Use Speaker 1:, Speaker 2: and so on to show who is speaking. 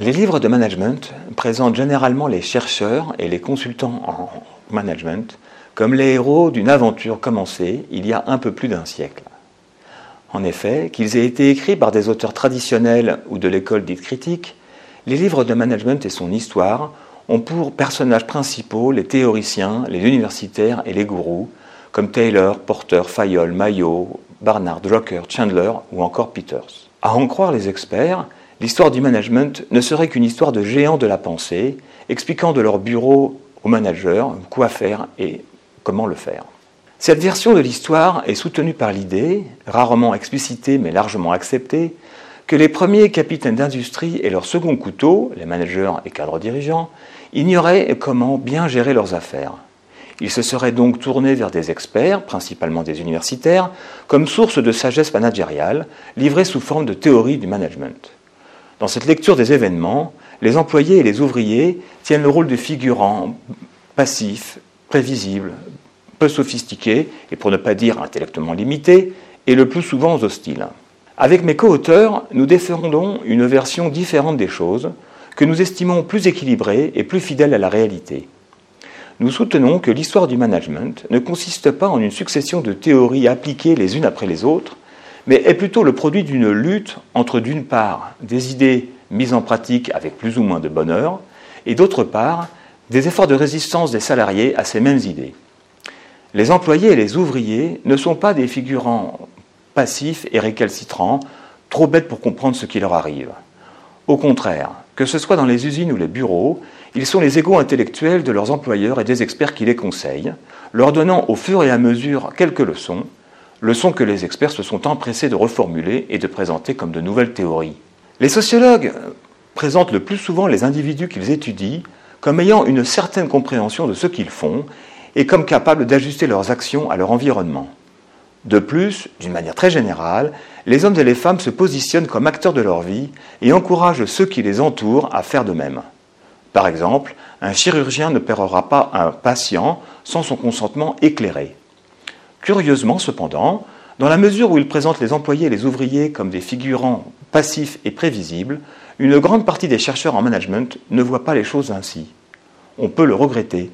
Speaker 1: Les livres de management présentent généralement les chercheurs et les consultants en management comme les héros d'une aventure commencée il y a un peu plus d'un siècle. En effet, qu'ils aient été écrits par des auteurs traditionnels ou de l'école dite critique, les livres de management et son histoire ont pour personnages principaux les théoriciens, les universitaires et les gourous, comme Taylor, Porter, Fayol, Mayo, Barnard, Drucker, Chandler ou encore Peters. À en croire les experts, L'histoire du management ne serait qu'une histoire de géants de la pensée, expliquant de leur bureau aux managers quoi faire et comment le faire. Cette version de l'histoire est soutenue par l'idée, rarement explicitée mais largement acceptée, que les premiers capitaines d'industrie et leurs seconds couteaux, les managers et cadres dirigeants, ignoraient comment bien gérer leurs affaires. Ils se seraient donc tournés vers des experts, principalement des universitaires, comme source de sagesse managériale, livrée sous forme de théorie du management. Dans cette lecture des événements, les employés et les ouvriers tiennent le rôle de figurants passifs, prévisibles, peu sophistiqués et pour ne pas dire intellectuellement limités, et le plus souvent hostiles. Avec mes co-auteurs, nous défendons une version différente des choses que nous estimons plus équilibrée et plus fidèle à la réalité. Nous soutenons que l'histoire du management ne consiste pas en une succession de théories appliquées les unes après les autres, mais est plutôt le produit d'une lutte entre, d'une part, des idées mises en pratique avec plus ou moins de bonheur, et d'autre part, des efforts de résistance des salariés à ces mêmes idées. Les employés et les ouvriers ne sont pas des figurants passifs et récalcitrants, trop bêtes pour comprendre ce qui leur arrive. Au contraire, que ce soit dans les usines ou les bureaux, ils sont les égaux intellectuels de leurs employeurs et des experts qui les conseillent, leur donnant au fur et à mesure quelques leçons, leçons que les experts se sont empressés de reformuler et de présenter comme de nouvelles théories. Les sociologues présentent le plus souvent les individus qu'ils étudient comme ayant une certaine compréhension de ce qu'ils font et comme capables d'ajuster leurs actions à leur environnement. De plus, d'une manière très générale, les hommes et les femmes se positionnent comme acteurs de leur vie et encouragent ceux qui les entourent à faire de même. Par exemple, un chirurgien ne paiera pas un patient sans son consentement éclairé. Curieusement, cependant, dans la mesure où il présente les employés et les ouvriers comme des figurants passifs et prévisibles, une grande partie des chercheurs en management ne voient pas les choses ainsi. On peut le regretter.